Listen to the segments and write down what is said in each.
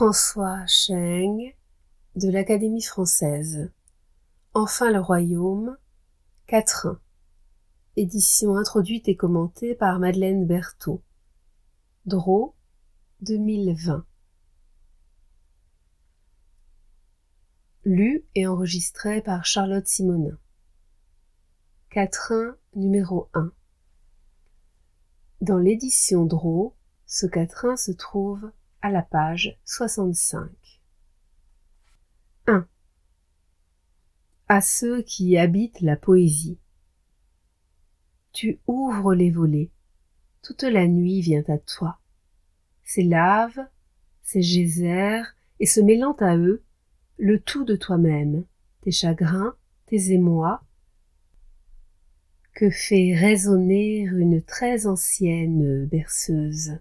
François Cheng de l'Académie française. Enfin le royaume, Quatrain. Édition introduite et commentée par Madeleine Berthaud. Draw 2020. Lu et enregistré par Charlotte Simonin. Quatrain numéro 1. Dans l'édition Draw, ce quatrain se trouve à la page 65. 1. À ceux qui habitent la poésie. Tu ouvres les volets, toute la nuit vient à toi. Ces laves, ces geysers, et se mêlant à eux, le tout de toi-même, tes chagrins, tes émois, que fait résonner une très ancienne berceuse.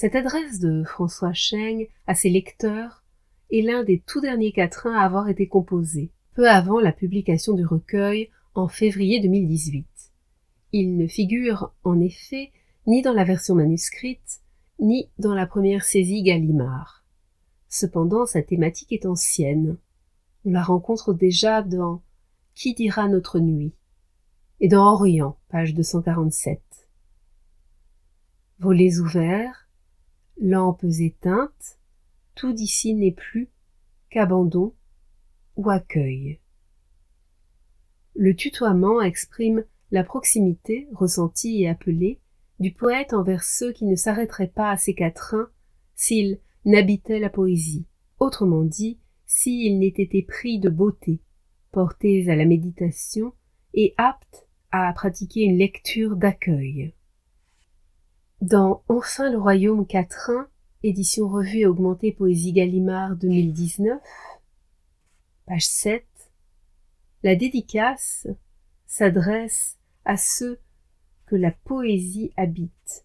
Cette adresse de François Cheng à ses lecteurs est l'un des tout derniers quatrains à avoir été composé, peu avant la publication du recueil en février 2018. Il ne figure, en effet, ni dans la version manuscrite, ni dans la première saisie Gallimard. Cependant, sa thématique est ancienne. On la rencontre déjà dans Qui dira notre nuit et dans Orient, page 247. Volets ouverts, lampes éteintes, tout d'ici n'est plus qu'abandon ou accueil. Le tutoiement exprime la proximité ressentie et appelée du poète envers ceux qui ne s'arrêteraient pas à ses quatrains s'ils n'habitaient la poésie, autrement dit, s'ils n'étaient épris de beauté, portés à la méditation et aptes à pratiquer une lecture d'accueil. Dans Enfin le royaume quatrain, édition revue et augmentée Poésie Gallimard 2019, page 7, la dédicace s'adresse à ceux que la poésie habite,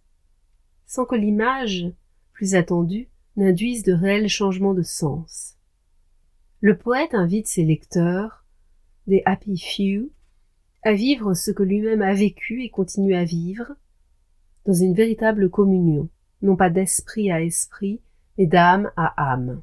sans que l'image, plus attendue, n'induise de réels changements de sens. Le poète invite ses lecteurs, des happy few, à vivre ce que lui-même a vécu et continue à vivre, dans une véritable communion, non pas d'esprit à esprit, mais d'âme à âme.